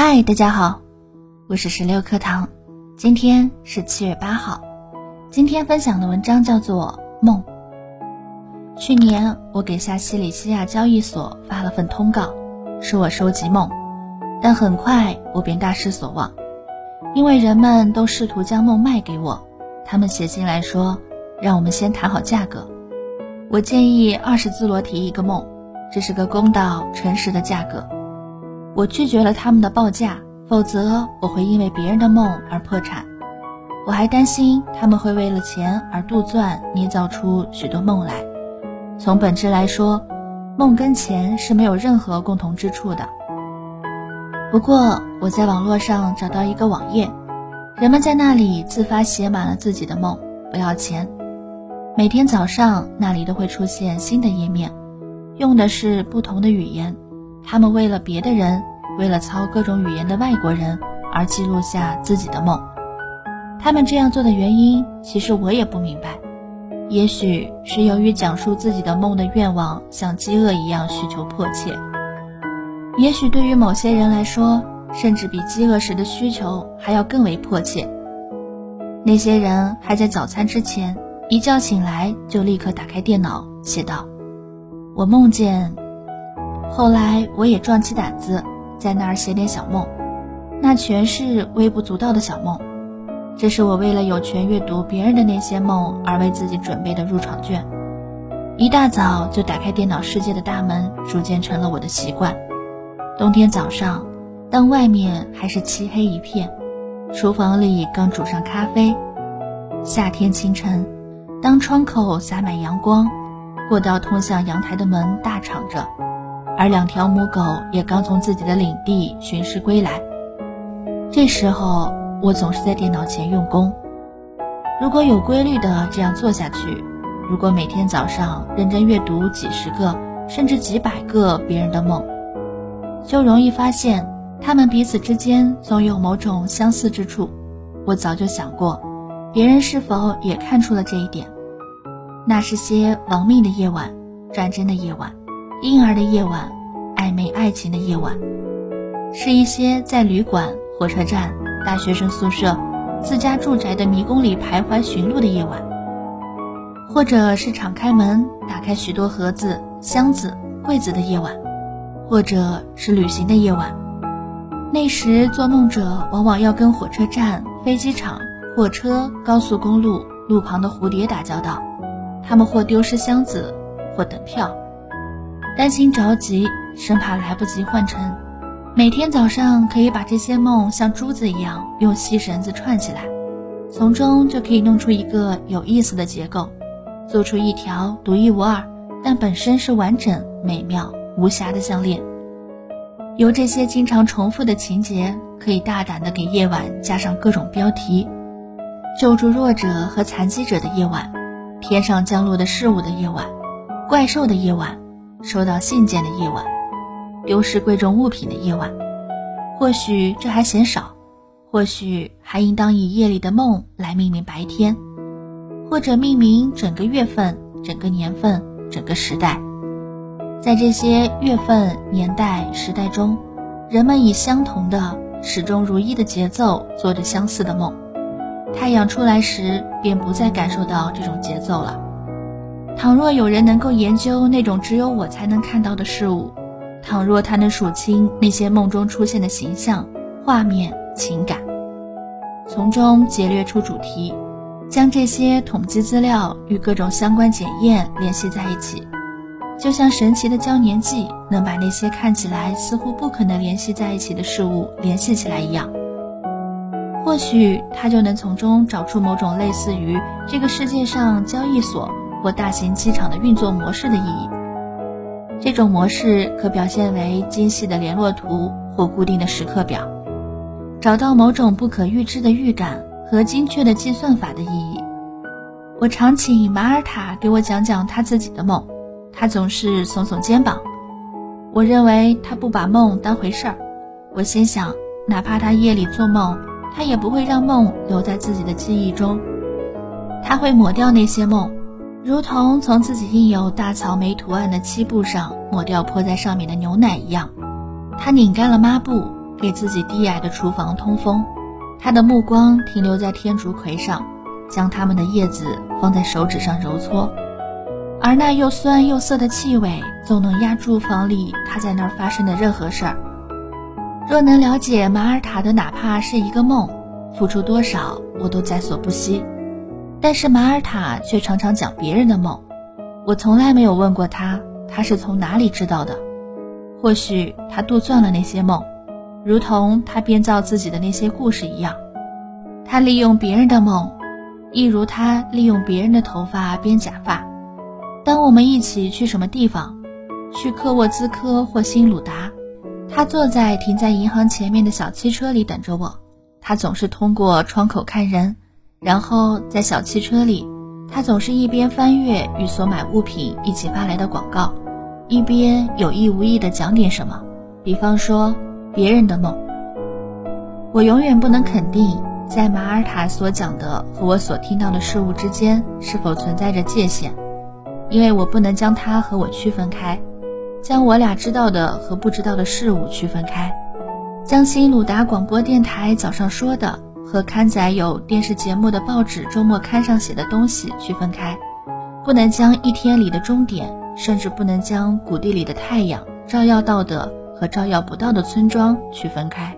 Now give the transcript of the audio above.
嗨，大家好，我是十六课堂，今天是七月八号。今天分享的文章叫做《梦》。去年我给下西里西亚交易所发了份通告，说我收集梦，但很快我便大失所望，因为人们都试图将梦卖给我。他们写信来说，让我们先谈好价格。我建议二十兹罗提一个梦，这是个公道、诚实的价格。我拒绝了他们的报价，否则我会因为别人的梦而破产。我还担心他们会为了钱而杜撰、捏造出许多梦来。从本质来说，梦跟钱是没有任何共同之处的。不过，我在网络上找到一个网页，人们在那里自发写满了自己的梦，不要钱。每天早上，那里都会出现新的页面，用的是不同的语言。他们为了别的人，为了操各种语言的外国人而记录下自己的梦。他们这样做的原因，其实我也不明白。也许是由于讲述自己的梦的愿望像饥饿一样需求迫切。也许对于某些人来说，甚至比饥饿时的需求还要更为迫切。那些人还在早餐之前，一觉醒来就立刻打开电脑，写道：“我梦见。”后来我也壮起胆子，在那儿写点小梦，那全是微不足道的小梦。这是我为了有权阅读别人的那些梦而为自己准备的入场券。一大早就打开电脑世界的大门，逐渐成了我的习惯。冬天早上，当外面还是漆黑一片，厨房里刚煮上咖啡；夏天清晨，当窗口洒满阳光，过道通向阳台的门大敞着。而两条母狗也刚从自己的领地巡视归来。这时候，我总是在电脑前用功。如果有规律的这样做下去，如果每天早上认真阅读几十个甚至几百个别人的梦，就容易发现他们彼此之间总有某种相似之处。我早就想过，别人是否也看出了这一点？那是些亡命的夜晚，战争的夜晚。婴儿的夜晚，暧昧爱情的夜晚，是一些在旅馆、火车站、大学生宿舍、自家住宅的迷宫里徘徊寻路的夜晚，或者是敞开门、打开许多盒子、箱子、柜子的夜晚，或者是旅行的夜晚。那时，做梦者往往要跟火车站、飞机场、货车、高速公路路旁的蝴蝶打交道，他们或丢失箱子，或等票。担心着急，生怕来不及换乘。每天早上可以把这些梦像珠子一样用细绳子串起来，从中就可以弄出一个有意思的结构，做出一条独一无二但本身是完整、美妙、无瑕的项链。由这些经常重复的情节，可以大胆地给夜晚加上各种标题：救助弱者和残疾者的夜晚，天上降落的事物的夜晚，怪兽的夜晚。收到信件的夜晚，丢失贵重物品的夜晚，或许这还嫌少，或许还应当以夜里的梦来命名白天，或者命名整个月份、整个年份、整个时代。在这些月份、年代、时代中，人们以相同的、始终如一的节奏做着相似的梦。太阳出来时，便不再感受到这种节奏了。倘若有人能够研究那种只有我才能看到的事物，倘若他能数清那些梦中出现的形象、画面、情感，从中劫掠出主题，将这些统计资料与各种相关检验联系在一起，就像神奇的胶粘剂能把那些看起来似乎不可能联系在一起的事物联系起来一样，或许他就能从中找出某种类似于这个世界上交易所。或大型机场的运作模式的意义，这种模式可表现为精细的联络图或固定的时刻表，找到某种不可预知的预感和精确的计算法的意义。我常请马尔塔给我讲讲他自己的梦，他总是耸耸肩膀。我认为他不把梦当回事儿。我心想，哪怕他夜里做梦，他也不会让梦留在自己的记忆中，他会抹掉那些梦。如同从自己印有大草莓图案的漆布上抹掉泼在上面的牛奶一样，他拧干了抹布，给自己低矮的厨房通风，他的目光停留在天竺葵上，将它们的叶子放在手指上揉搓，而那又酸又涩的气味总能压住房里他在那儿发生的任何事儿。若能了解马尔塔的哪怕是一个梦，付出多少我都在所不惜。但是马尔塔却常常讲别人的梦，我从来没有问过他，他是从哪里知道的？或许他杜撰了那些梦。如同他编造自己的那些故事一样，他利用别人的梦，一如他利用别人的头发编假发。当我们一起去什么地方，去科沃兹科或新鲁达，他坐在停在银行前面的小汽车里等着我。他总是通过窗口看人，然后在小汽车里，他总是一边翻阅与所买物品一起发来的广告，一边有意无意地讲点什么，比方说。别人的梦，我永远不能肯定，在马尔塔所讲的和我所听到的事物之间是否存在着界限，因为我不能将他和我区分开，将我俩知道的和不知道的事物区分开，将新鲁达广播电台早上说的和刊载有电视节目的报纸周末刊上写的东西区分开，不能将一天里的终点，甚至不能将谷地里的太阳照耀到的。和照耀不到的村庄区分开。